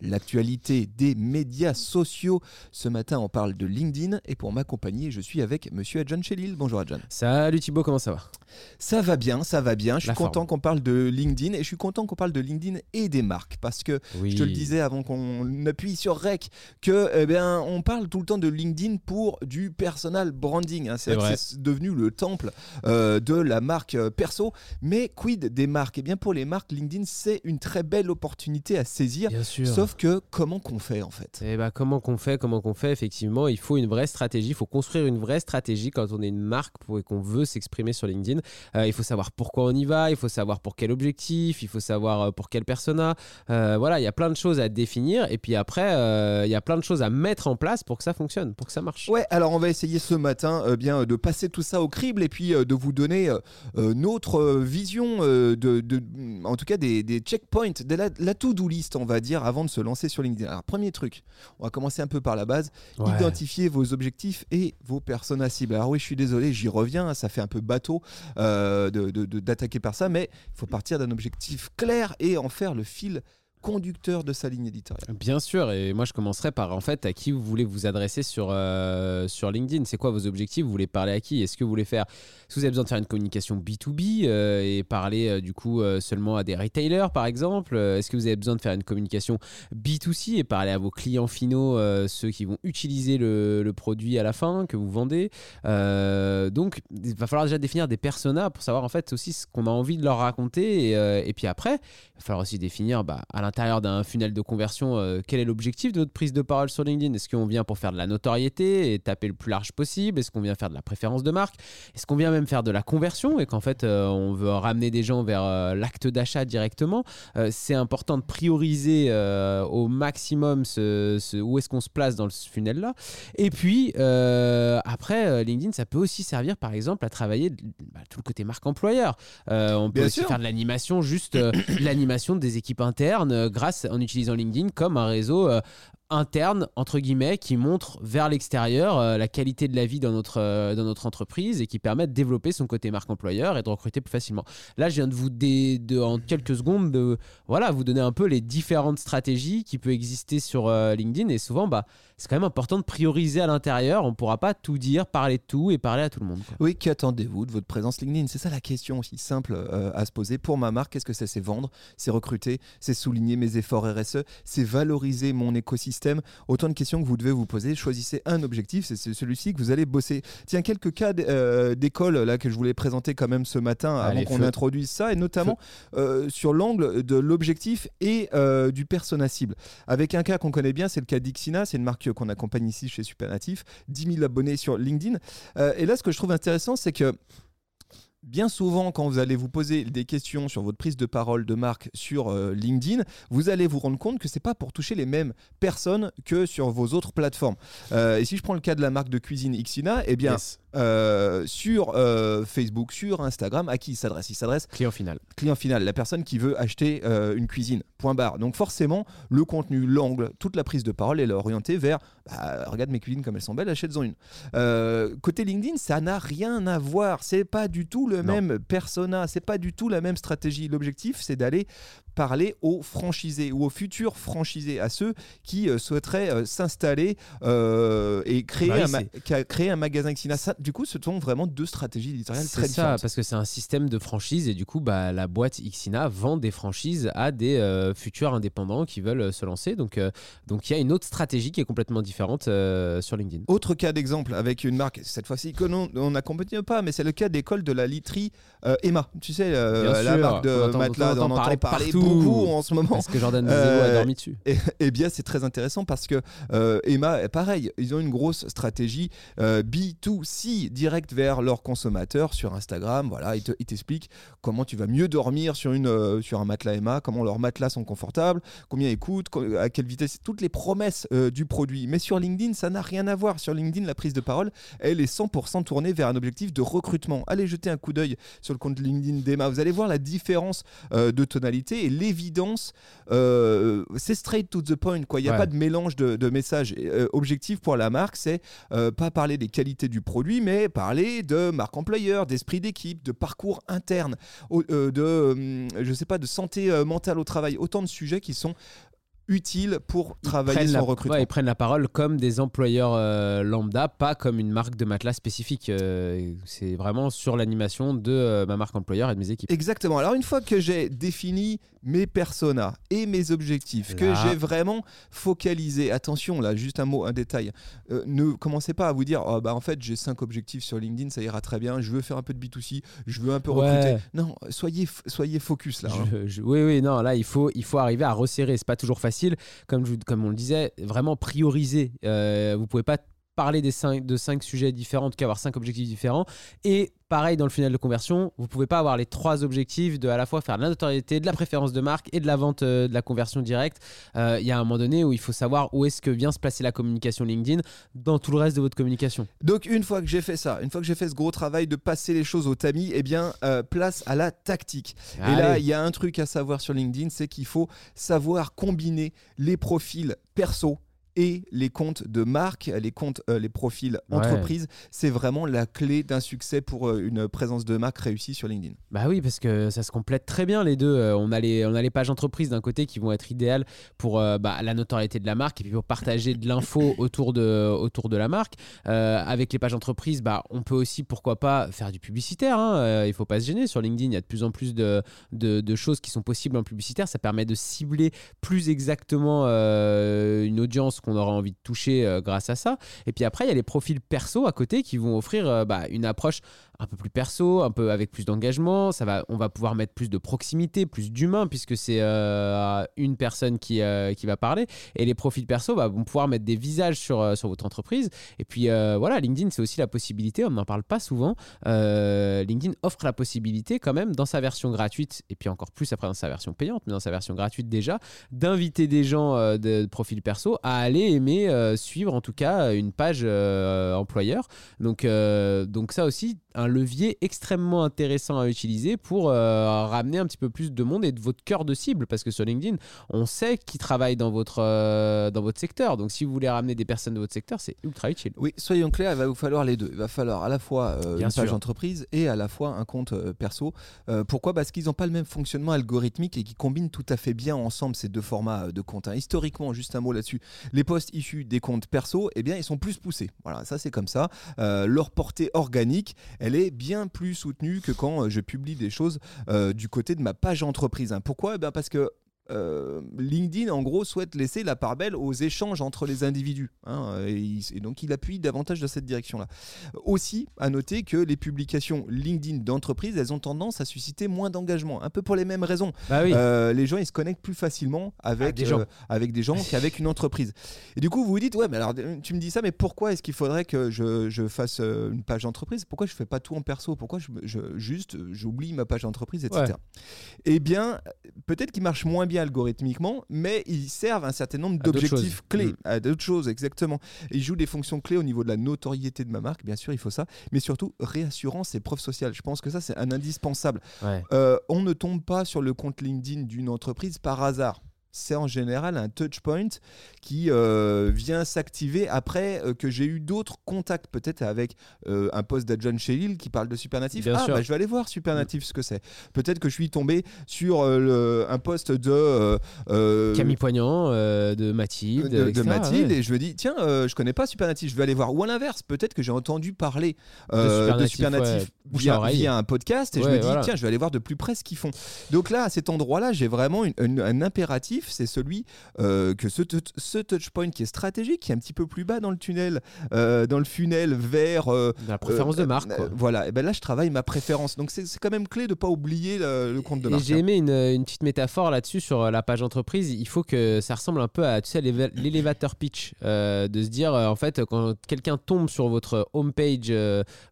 l'actualité des médias sociaux. Ce matin, on parle de LinkedIn et pour m'accompagner, je suis avec monsieur Adjan Chelil. Bonjour Adjan. Salut Thibaut, comment ça va? Ça va bien, ça va bien. Je suis La content qu'on parle de LinkedIn et je suis content qu'on parle de LinkedIn et des marques parce que Oui. je te le disais avant qu'on appuie sur Rec que eh bien on parle tout le temps de LinkedIn pour du personal branding. hein. C'est devenu le temple euh, de la marque euh, perso. Mais quid des marques? Eh bien pour les marques, LinkedIn c'est une très belle opportunité à saisir. Bien sûr. Sauf que comment qu'on fait en fait? Eh ben, comment qu'on fait Comment qu'on fait? Effectivement, il faut une vraie stratégie. Il faut construire une vraie stratégie quand on est une marque pour, et qu'on veut s'exprimer sur LinkedIn. Euh, il faut savoir pourquoi on y va. Il faut savoir pour quel objectif. Il faut savoir euh, pour quel persona. Euh, voilà, il y a plein de choses à définir. Et puis après, euh, il y a plein de choses à mettre en place pour que ça fonctionne, pour que ça marche. Ouais, alors on va essayer ce matin bien de passer tout ça au crible et puis de vous donner notre vision de, de- en tout cas des, des checkpoints, de la, la to-do list, on va dire, avant de se lancer sur LinkedIn. Alors premier truc, on va commencer un peu par la base, Ouais. identifier vos objectifs et vos personas cibles. Alors oui, je suis désolé, j'y reviens, ça fait un peu bateau euh, de- de- de- d'attaquer par ça, mais il faut partir d'un objectif clair et en faire le fil conducteur de sa ligne éditoriale. Bien sûr, et moi je commencerai par en fait à qui vous voulez vous adresser sur, euh, sur LinkedIn. C'est quoi vos objectifs? Vous voulez parler à qui? Est-ce que vous voulez faire, est-ce que vous avez besoin de faire une communication B2B euh, et parler euh, du coup seulement à des retailers par exemple? Est-ce que vous avez besoin de faire une communication B2C et parler à vos clients finaux, ceux qui vont utiliser le, produit à la fin que vous vendez? Donc il va falloir déjà définir des personas pour savoir en fait aussi ce qu'on a envie de leur raconter et, et puis après il va falloir aussi définir bah, à l'intérieur d'un funnel de conversion euh, quel est l'objectif de votre prise de parole sur LinkedIn? Est-ce qu'on vient pour faire de la notoriété et taper le plus large possible? Est-ce qu'on vient faire de la préférence de marque? Est-ce qu'on vient même faire de la conversion et qu'en fait euh, on veut ramener des gens vers euh, l'acte d'achat directement? C'est important de prioriser au maximum ce, ce- où est-ce qu'on se place dans ce funnel-là. Et puis après, LinkedIn, ça peut aussi servir par exemple à travailler bah, tout le côté marque employeur. On peut Bien aussi sûr. faire de l'animation, juste l'animation des équipes internes grâce en utilisant LinkedIn comme un réseau euh, interne entre guillemets qui montre vers l'extérieur euh, la qualité de la vie dans notre euh, dans notre entreprise et qui permet de développer son côté marque employeur et de recruter plus facilement. Là, je viens de vous dé- de, en quelques secondes de voilà vous donner un peu les différentes stratégies qui peuvent exister sur euh, LinkedIn et souvent bah c'est quand même important de prioriser à l'intérieur. On pourra pas tout dire, parler de tout et parler à tout le monde. Oui, qu'attendez-vous de votre présence LinkedIn? C'est ça la question aussi simple à se poser. Pour ma marque, qu'est-ce que c'est? C'est vendre, c'est recruter, c'est souligner mes efforts RSE, c'est valoriser mon écosystème. Autant de questions que vous devez vous poser. Choisissez un objectif, c'est celui-ci que vous allez bosser. Tiens, quelques cas euh, d'école là que je voulais présenter quand même ce matin avant qu'on introduise ça, et notamment euh, sur l'angle de l'objectif et euh, du persona cible. Avec un cas qu'on connaît bien, c'est le cas d'Ixina, c'est une marque qu'on accompagne ici chez Supernatif, 10 000 abonnés sur LinkedIn. Et là, ce que je trouve intéressant, c'est que bien souvent, quand vous allez vous poser des questions sur votre prise de parole de marque sur euh, LinkedIn, vous allez vous rendre compte que c'est pas pour toucher les mêmes personnes que sur vos autres plateformes. Euh, et si je prends le cas de la marque de cuisine Ixina, eh bien. Euh, sur euh, Facebook, sur Instagram, à qui il s'adresse? Il s'adresse Client final. client final, la personne qui veut acheter euh, une cuisine. Point barre. Donc forcément, le contenu, l'angle, toute la prise de parole, elle est orientée vers bah, regarde mes cuisines comme elles sont belles, achète-en une. Côté LinkedIn, ça n'a rien à voir. C'est pas du tout le Non. même persona, c'est pas du tout la même stratégie. L'objectif, c'est d'aller parler aux franchisés ou aux futurs franchisés, à ceux qui euh, souhaiteraient euh, s'installer euh, et créer, Bah oui, un créer un magasin Xina. Ça, du coup, ce sont vraiment deux stratégies éditoriales C'est très ça, différentes. parce que c'est un système de franchise et du coup, bah, la boîte Xina vend des franchises à des euh, futurs indépendants qui veulent se lancer. Donc, euh, donc il y a une autre stratégie qui est complètement différente euh, sur LinkedIn. Autre cas d'exemple avec une marque, cette fois-ci que l'on on n'accompagne pas, mais c'est le cas d'école de la literie Emma. Tu sais, la sûr, marque on de entend- matelas, on on entend entend parler parler partout, beaucoup en ce moment. Parce que Jordan Zévo a Euh, dormi dessus. Et, eh bien, c'est très intéressant parce que euh, Emma, pareil, ils ont une grosse stratégie euh, B2C direct vers leurs consommateurs sur Instagram. Voilà, ils te- ils t'expliquent comment tu vas mieux dormir sur, une, euh, sur un matelas Emma, comment leurs matelas sont confortables, combien ils coûtent, co- à quelle vitesse, toutes les promesses euh, du produit. Mais sur LinkedIn, ça n'a rien à voir. Sur LinkedIn, la prise de parole, elle est 100% tournée vers un objectif de recrutement. Allez jeter un coup d'œil sur le compte LinkedIn d'Emma. Vous allez voir la différence euh, de tonalité et l'évidence. euh, c'est straight to the point. quoi. Il n'y a Ouais. pas de mélange de, de messages. Euh, objectif pour la marque, c'est euh, pas parler des qualités du produit, mais parler de marque employeur, d'esprit d'équipe, de parcours interne, au- euh, de, euh, je sais pas, de santé mentale au travail. Autant de sujets qui sont utiles pour travailler son la, recrutement. ouais, ils prennent la parole comme des employeurs euh, lambda, pas comme une marque de matelas spécifique. Euh, c'est vraiment sur l'animation de euh, ma marque employeur et de mes équipes. Exactement. Alors une fois que j'ai défini mes personas et mes objectifs, que j'ai vraiment focalisé, attention là, juste un mot, un détail, ne commencez pas à vous dire, oh, bah en fait j'ai cinq objectifs sur LinkedIn, ça ira très bien, je veux faire un peu de B2C, je veux un peu Ouais. recruter. Non, soyez, soyez focus là. hein. Je- je- oui, oui, non, là, il faut, il faut arriver à resserrer. C'est pas toujours facile. Comme, comme on le disait, vraiment prioriser. Euh, vous pouvez pas parler des cinq, de cinq sujets différents, en tout cas avoir cinq objectifs différents. Et pareil, dans le final de conversion, vous pouvez pas avoir les trois objectifs de à la fois faire de la notoriété, de la préférence de marque et de la vente euh, de la conversion directe. Euh, Il y a un moment donné où il faut savoir où est-ce que vient se placer la communication LinkedIn dans tout le reste de votre communication. Donc une fois que j'ai fait ça, une fois que j'ai fait ce gros travail de passer les choses au tamis, eh bien euh, place à la tactique. Et là, il y a un truc à savoir sur LinkedIn, c'est qu'il faut savoir combiner les profils perso et les comptes de marque, les comptes, euh, les profils Ouais. entreprise. C'est vraiment la clé d'un succès pour euh, une présence de marque réussie sur LinkedIn. Bah oui, parce que ça se complète très bien les deux. Euh, on, a les, on a les pages entreprises d'un côté qui vont être idéales pour bah, la notoriété de la marque et puis pour partager de l'info autour de, autour de la marque. Avec les pages entreprises, bah, on peut aussi, pourquoi pas, faire du publicitaire. hein. Il faut pas se gêner. Sur LinkedIn, il y a de plus en plus de, de, de choses qui sont possibles en publicitaire. Ça permet de cibler plus exactement une audience qu'on aura envie de toucher euh, grâce à ça. Et puis après, il y a les profils perso à côté qui vont offrir euh, bah, une approche un peu plus perso, un peu avec plus d'engagement. Ça va, on va pouvoir mettre plus de proximité, plus d'humain, puisque c'est euh, une personne qui, euh, qui va parler. Et les profils perso bah, vont pouvoir mettre des visages sur, euh, sur votre entreprise. Et puis voilà, LinkedIn, c'est aussi la possibilité, on n'en parle pas souvent. LinkedIn offre la possibilité quand même, dans sa version gratuite, et puis encore plus après dans sa version payante, mais dans sa version gratuite déjà, d'inviter des gens de, de profil perso à aller aimer, suivre en tout cas une page employeur. Donc, donc ça aussi, un levier extrêmement intéressant à utiliser pour euh, ramener un petit peu plus de monde et de votre cœur de cible. Parce que sur LinkedIn, on sait qui travaille dans votre, euh, dans votre secteur. Donc si vous voulez ramener des personnes de votre secteur, c'est ultra utile. Oui, soyons clairs, il va vous falloir les deux. Il va falloir à la fois euh, Bien une page entreprise et à la fois un compte euh, perso. Pourquoi? Parce qu'ils n'ont pas le même fonctionnement algorithmique et qui combinent tout à fait bien ensemble ces deux formats de comptes. hein. Historiquement, juste un mot là-dessus, les posts issus des comptes perso, eh bien, ils sont plus poussés. Voilà, ça c'est comme ça. Leur portée organique, elle est bien plus soutenue que quand euh, je publie des choses euh, du côté de ma page entreprise. hein. Pourquoi? Eh bien, Parce que euh, LinkedIn, en gros, souhaite laisser la part belle aux échanges entre les individus. hein, et, donc, il appuie davantage dans cette direction-là. Aussi, à noter que les publications LinkedIn d'entreprise, elles ont tendance à susciter moins d'engagement. Un peu pour les mêmes raisons. Bah oui. Euh, les gens, ils se connectent plus facilement avec, des gens. euh, avec des gens qu'avec une entreprise. Et du coup, vous vous dites, ouais, mais alors, tu me dis ça, mais pourquoi est-ce qu'il faudrait que je, je fasse une page entreprise? Pourquoi je fais pas tout en perso? Pourquoi je, je- juste j'oublie ma page entreprise, etc. Ouais. Eh bien, peut-être qu'ils marchent moins bien algorithmiquement, mais ils servent un certain nombre d'objectifs clés, Mm. à d'autres choses, exactement. Ils jouent des fonctions clés au niveau de la notoriété de ma marque, bien sûr, il faut ça, mais surtout réassurance et preuve sociale. Je pense que ça, c'est un indispensable. Ouais. Euh, on ne tombe pas sur le compte LinkedIn d'une entreprise par hasard. C'est en général un touch point qui euh, vient s'activer après euh, que j'ai eu d'autres contacts, peut-être avec euh, un poste d'adjoint chez Lille qui parle de Supernatif. Bien ah, bah, je vais aller voir Supernatif ce que c'est. Peut-être que je suis tombé sur euh, le- un poste de Camille Poignant, de Mathilde. de, Mathilde ouais. et je me dis tiens je connais pas Supernatif je vais aller voir ou à l'inverse peut-être que j'ai entendu parler de Supernatif, ouais, via, via un podcast et je me dis voilà. tiens je vais aller voir de plus près ce qu'ils font donc là à cet endroit là j'ai vraiment une- une- un impératif c'est celui euh, que ce, ce touchpoint qui est stratégique, qui est un petit peu plus bas dans le tunnel, euh, dans le funnel vers euh, La préférence de marque. quoi. voilà, et ben là je travaille ma préférence. Donc c'est quand même clé de pas oublier le, le compte de marque. j'ai hein. aimé une, une petite métaphore là-dessus sur la page entreprise. Il faut que ça ressemble un peu à tu sais, l'éva- l'élévateur pitch. de se dire, en fait, quand quelqu'un tombe sur votre homepage,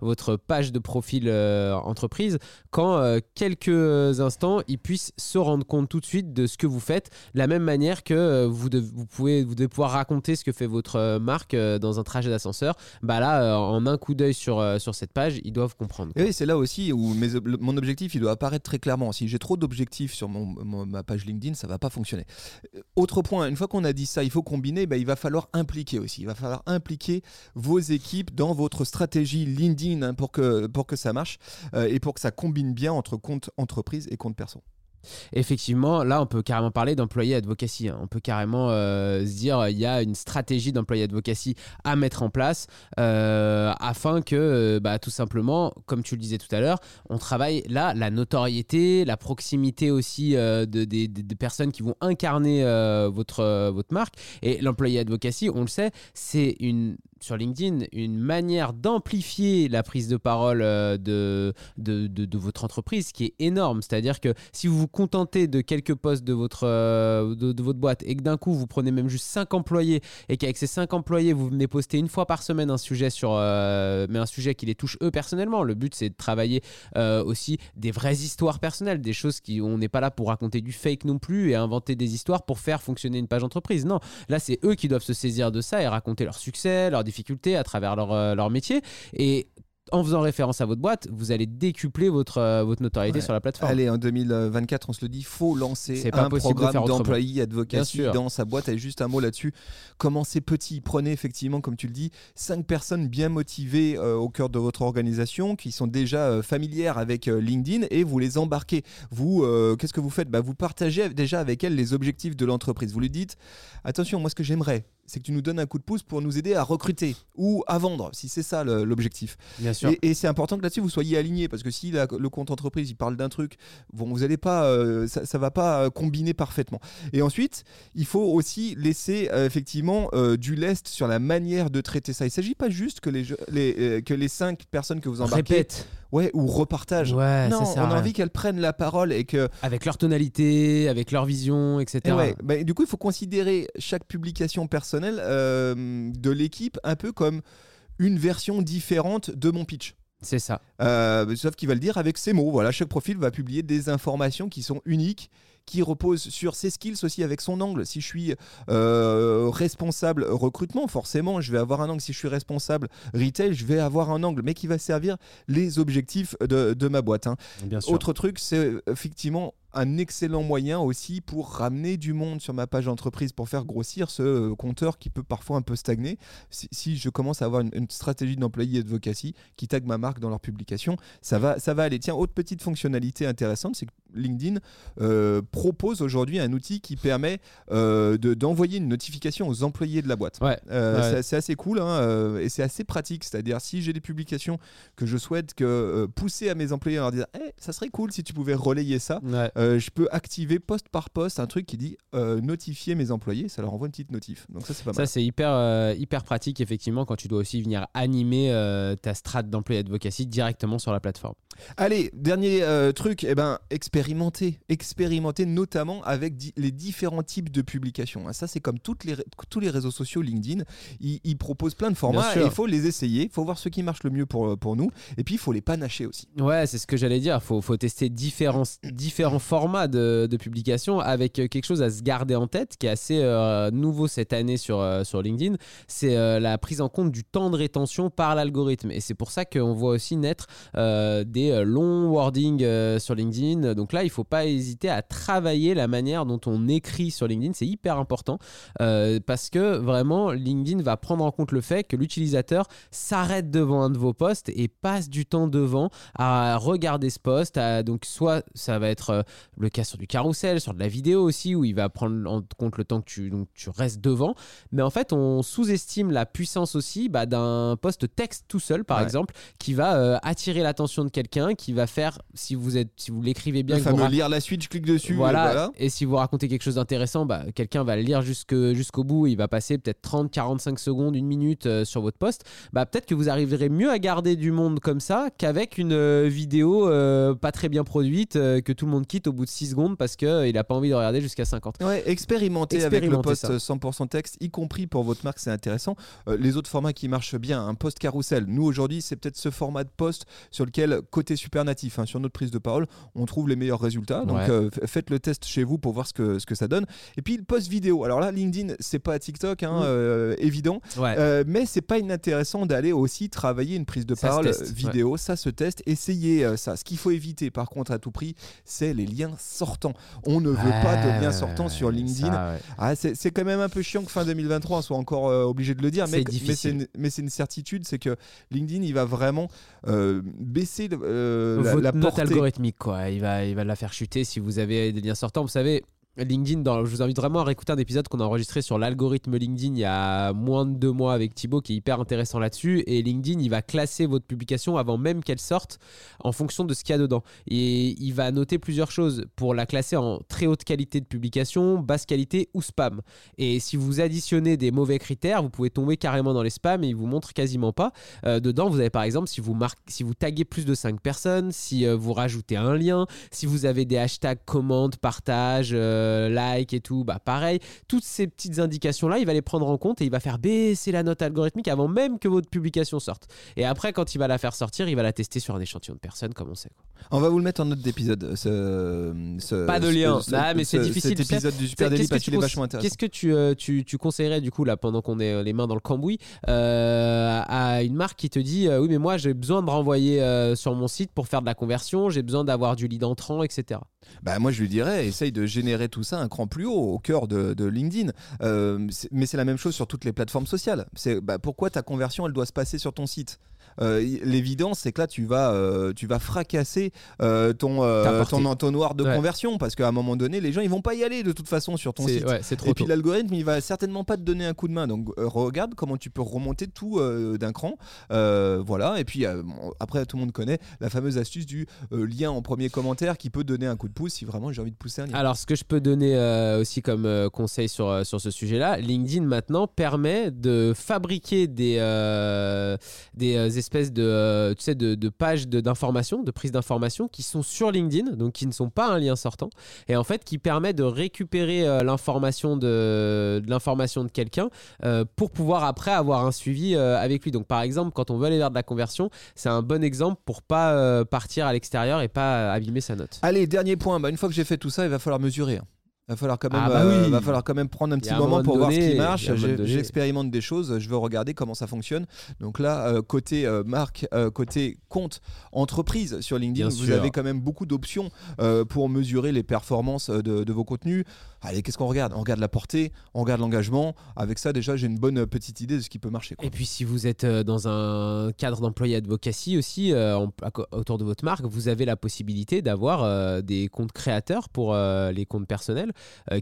votre page de profil entreprise, quand quelques instants, il puisse se rendre compte tout de suite de ce que vous faites, de la même manière que euh, vous, dev- vous, pouvez, vous devez pouvoir raconter ce que fait votre euh, marque euh, dans un trajet d'ascenseur. Bah là, en un coup d'œil sur, sur cette page, ils doivent comprendre. Et c'est là aussi où mon objectif il doit apparaître très clairement. Si j'ai trop d'objectifs sur mon, ma page LinkedIn, ça va pas fonctionner. Autre point, une fois qu'on a dit ça, il faut combiner. bah, il va falloir impliquer aussi. Il va falloir impliquer vos équipes dans votre stratégie LinkedIn hein, pour que pour que ça marche et pour que ça combine bien entre compte entreprise et compte perso. Effectivement, là, on peut carrément parler d'employé advocacy. hein. On peut carrément euh, se dire il y a une stratégie d'employé advocacy à mettre en place euh, afin que, euh, bah, tout simplement, comme tu le disais tout à l'heure, on travaille là la notoriété, la proximité aussi de, des- personnes qui vont incarner votre, votre marque. Et l'employé advocacy, on le sait, c'est une sur LinkedIn une manière d'amplifier la prise de parole euh, de, de, de- votre entreprise qui est énorme. C'est-à-dire que si vous vous contentez de quelques postes de votre, euh, de, votre boîte et que d'un coup vous prenez même juste 5 employés et qu'avec ces 5 employés vous venez poster une fois par semaine un sujet sur euh, mais un sujet qui les touche eux personnellement. Le but c'est de travailler aussi des vraies histoires personnelles, des choses qui on n'est pas là pour raconter du fake non plus et inventer des histoires pour faire fonctionner une page entreprise. Non, là c'est eux qui doivent se saisir de ça et raconter leur succès, leurs difficultés à travers leur, euh, leur métier et en faisant référence à votre boîte, vous allez décupler votre, euh, votre notoriété Ouais. sur la plateforme. Allez, en 2024, on se le dit, faut lancer un programme faire autrement. d'employé advocacy dans sa boîte. Et juste un mot là-dessus. Commencez petit? Prenez effectivement, comme tu le dis, cinq personnes bien motivées euh, au cœur de votre organisation, qui sont déjà euh, familières avec LinkedIn, et vous les embarquez. Vous, qu'est-ce que vous faites? Bah, Vous partagez déjà avec elles les objectifs de l'entreprise. Vous lui dites, attention, moi ce que j'aimerais, c'est que tu nous donnes un coup de pouce pour nous aider à recruter ou à vendre, si c'est ça l'objectif. Bien sûr. Et, et c'est important que là-dessus vous soyez alignés parce que si la- le compte entreprise il parle d'un truc, bon, vous allez pas, euh, ça, ça va pas euh, combiner parfaitement. Et ensuite, il faut aussi laisser euh, effectivement euh, du lest sur la manière de traiter ça. Il s'agit pas juste que les, que les cinq personnes que vous embarquez, Répète. Ouais, ou repartagent. Ouais, non, on a envie qu'elles prennent la parole et que Avec leur tonalité, avec leur vision, etc. et ouais, bah, du coup, il faut considérer chaque publication personnelle euh, de l'équipe un peu comme une version différente de mon pitch. C'est ça. Euh, sauf qu'il va le dire avec ses mots. Voilà, chaque profil va publier des informations qui sont uniques, qui reposent sur ses skills aussi avec son angle. Si je suis euh, responsable recrutement, forcément, je vais avoir un angle. Si je suis responsable retail, je vais avoir un angle, mais qui va servir les objectifs de, de ma boîte. hein. Bien sûr. Autre truc, c'est effectivement un excellent moyen aussi pour ramener du monde sur ma page entreprise pour faire grossir ce euh, compteur qui peut parfois un peu stagner. Si, si je commence à avoir une, une stratégie d'employé advocacy qui tag ma marque dans leur publication, ça va, ça va aller. Tiens, autre petite fonctionnalité intéressante, c'est que LinkedIn euh, propose aujourd'hui un outil qui permet euh, de- d'envoyer une notification aux employés de la boîte. Ouais. Euh, Ouais. c'est- assez cool hein, et c'est assez pratique. C'est-à-dire, si j'ai des publications que je souhaite que, pousser à mes employés à leur dire Eh, ça serait cool si tu pouvais relayer ça. Ouais. Euh, je peux activer poste par poste un truc qui dit euh, notifier mes employés, ça leur envoie une petite notif. Donc ça c'est pas Ça, mal. c'est hyper, euh, hyper pratique, effectivement, quand tu dois aussi venir animer ta strate d'employé advocacy directement sur la plateforme. Allez, dernier truc, eh ben, expérimenter. Expérimenter notamment avec di- les différents types de publications. Ça c'est comme toutes les, tous les réseaux sociaux LinkedIn, ils, ils proposent plein de formats il faut les essayer, il faut voir ce qui marche le mieux pour, pour nous et puis il faut les panacher aussi. Ouais, c'est ce que j'allais dire. Faut, faut tester différents, différents formats de, de publication avec euh, quelque chose à se garder en tête qui est assez euh, nouveau cette année sur, euh, sur LinkedIn. C'est la prise en compte du temps de rétention par l'algorithme. Et c'est pour ça qu'on voit aussi naître des longs wordings sur LinkedIn. Donc là, il faut pas hésiter à travailler la manière dont on écrit sur LinkedIn. C'est hyper important parce que vraiment, LinkedIn va prendre en compte le fait que l'utilisateur s'arrête devant un de vos posts et passe du temps devant à regarder ce post. donc, soit ça va être le cas sur du carrousel, sur de la vidéo aussi, où il va prendre en compte le temps que tu, donc, tu restes devant. Mais en fait, on sous-estime la puissance aussi bah, d'un post texte tout seul, par Ouais. exemple, qui va euh, attirer l'attention de quelqu'un, qui va faire, si vous êtes, si vous l'écrivez bien, Le fameux rac- lire la suite, je clique dessus. voilà. et voilà. Et si vous racontez quelque chose d'intéressant, bah, quelqu'un va le lire jusqu'au bout. Il va passer peut-être 30, 45 secondes, une minute euh, sur votre post. Bah, peut-être que vous arriverez mieux à garder du monde comme ça qu'avec une euh, vidéo pas très bien produite que tout le monde quitte au bout de 6 secondes parce qu'il n'a pas envie de regarder jusqu'à 50. Ouais, expérimentez avec le post ça. 100% texte, y compris pour votre marque, c'est intéressant. Euh, les autres formats qui marchent bien, un post carousel. Nous aujourd'hui, c'est peut-être ce format de post sur lequel, côté super natif, hein, sur notre prise de parole, on trouve les meilleurs résultats. Donc Ouais. euh, faites le test chez vous pour voir ce que, ce que ça donne. Et puis le post vidéo. Alors là, LinkedIn, c'est pas TikTok, hein, Mm. euh, évident. Ouais. Euh, mais c'est pas inintéressant d'aller aussi travailler une prise de Ça parole vidéo, ça se teste, essayez euh, ça. Ce qu'il faut éviter par contre à tout prix, c'est les liens sortants. On ne veut pas de liens sortants sur LinkedIn. Ça. Ah, c'est quand même un peu chiant que fin 2023 on soit encore euh, obligé de le dire, mais, C'est une, une certitude, c'est que LinkedIn il va vraiment euh, baisser euh, la, la portée. algorithmique quoi il va il va la faire chuter si vous avez des liens sortants vous savez LinkedIn, je vous invite vraiment à réécouter un épisode qu'on a enregistré sur l'algorithme LinkedIn il y a moins de deux mois avec Thibaut qui est hyper intéressant là-dessus. Et LinkedIn, il va classer votre publication avant même qu'elle sorte en fonction de ce qu'il y a dedans. Et il va noter plusieurs choses pour la classer en très haute qualité de publication, basse qualité ou spam. Et si vous additionnez des mauvais critères, vous pouvez tomber carrément dans les spams et il vous montre quasiment pas. Euh, dedans, vous avez par exemple, si vous, si vous taguez plus de 5 personnes, si euh, vous rajoutez un lien, si vous avez des hashtags commande, partage, euh, like et tout, bah pareil. Toutes ces petites indications-là, il va les prendre en compte et il va faire baisser la note algorithmique avant même que votre publication sorte. Et après, quand il va la faire sortir, il va la tester sur un échantillon de personnes, comme on sait. quoi. On va vous le mettre en note d'épisode. Ce, ce- Pas de lien. ce- Ah, mais c'est ce- difficile, Cet épisode du Super Qu'est-ce Daily que parce tu qu'il est vachement intéressant. Qu'est-ce que tu, euh, tu, tu conseillerais du coup là pendant qu'on est euh, les mains dans le cambouis euh, à une marque qui te dit euh, oui mais moi j'ai besoin de renvoyer euh, sur mon site pour faire de la conversion, j'ai besoin d'avoir du lead entrant, etc. Bah, moi, je lui dirais, essaye de générer tout ça un cran plus haut, au cœur de, LinkedIn. Euh, mais c'est la même chose sur toutes les plateformes sociales. C'est bah, pourquoi ta conversion, elle doit se passer sur ton site? Euh, L'évidence, c'est que là, tu vas, euh, tu vas fracasser euh, ton, ton entonnoir de Ouais. conversion parce qu'à un moment donné, les gens, ils vont pas y aller de toute façon sur ton site. ouais, c'est trop Et puis l'algorithme, il va certainement pas te donner un coup de main. Donc regarde comment tu peux remonter tout d'un cran. Voilà. Et puis après, tout le monde connaît la fameuse astuce du lien en premier commentaire qui peut donner un coup de pouce si vraiment j'ai envie de pousser un lien. Alors, ce que je peux donner euh, aussi comme euh, conseil sur, sur ce sujet-là, LinkedIn maintenant permet de fabriquer des, euh, des espèces de, euh, tu sais, de, de pages de- d'information, de, prise d'information qui sont sur LinkedIn, donc qui ne sont pas un lien sortant, et en fait qui permet de récupérer euh, l'information de, l'information de quelqu'un euh, pour pouvoir après avoir un suivi euh, avec lui. Donc, par exemple, quand on veut aller vers de la conversion, c'est un bon exemple pour pas partir à l'extérieur et pas abîmer sa note. Allez, dernier point. Bah, une fois que j'ai fait tout ça, il va falloir mesurer. hein. Va falloir quand même, Ah bah euh, oui. va falloir quand même prendre un petit moment moment pour voir ce qui marche. J'expérimente des choses, je veux regarder comment ça fonctionne. Donc là, euh, côté euh, marque, côté compte entreprise sur LinkedIn, Bien vous sûr. avez quand même beaucoup d'options pour mesurer les performances de, de vos contenus. Allez, qu'est-ce qu'on regarde? On regarde la portée, on regarde l'engagement. Avec ça, déjà, j'ai une bonne euh, petite idée de ce qui peut marcher. quoi. Et puis si vous êtes euh, dans un cadre d'employé advocacy aussi, euh, en- autour de votre marque, vous avez la possibilité d'avoir euh, des comptes créateurs pour euh, les comptes personnels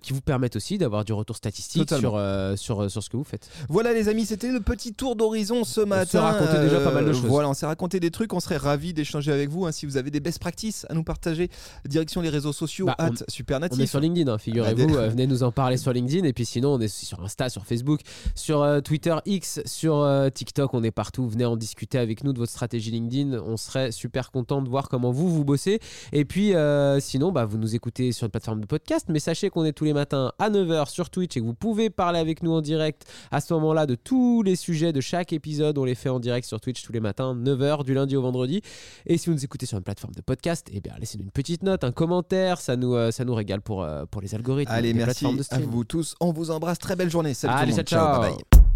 qui vous permettent aussi d'avoir du retour statistique Totalement. sur, sur, sur ce que vous faites. Voilà les amis, c'était le petit tour d'horizon ce matin. s'est raconté déjà pas mal de choses. Voilà, on s'est raconté des trucs, on serait ravis d'échanger avec vous. hein, si vous avez des best practices à nous partager, direction les réseaux sociaux, Bah, on- at Supernatif. On est sur LinkedIn, hein, figurez-vous. Euh, venez nous en parler sur LinkedIn. Et puis sinon, on est sur Insta, sur Facebook, sur euh, Twitter X, sur euh, TikTok. On est partout. Venez en discuter avec nous de votre stratégie LinkedIn. On serait super content de voir comment vous, vous bossez. Et puis sinon, bah, vous nous écoutez sur une plateforme de podcast. Mais sachez qu'on est tous les matins à 9h sur Twitch et que vous pouvez parler avec nous en direct à ce moment-là de tous les sujets de chaque épisode. On les fait en direct sur Twitch tous les matins, 9h du lundi au vendredi. Et si vous nous écoutez sur une plateforme de podcast, eh bien, laissez-nous une petite note, un commentaire. Ça nous, ça nous régale pour, pour les algorithmes des merci à vous tous. On vous embrasse. Très belle journée. Salut Allez, tout le monde. ciao, ciao. bye bye.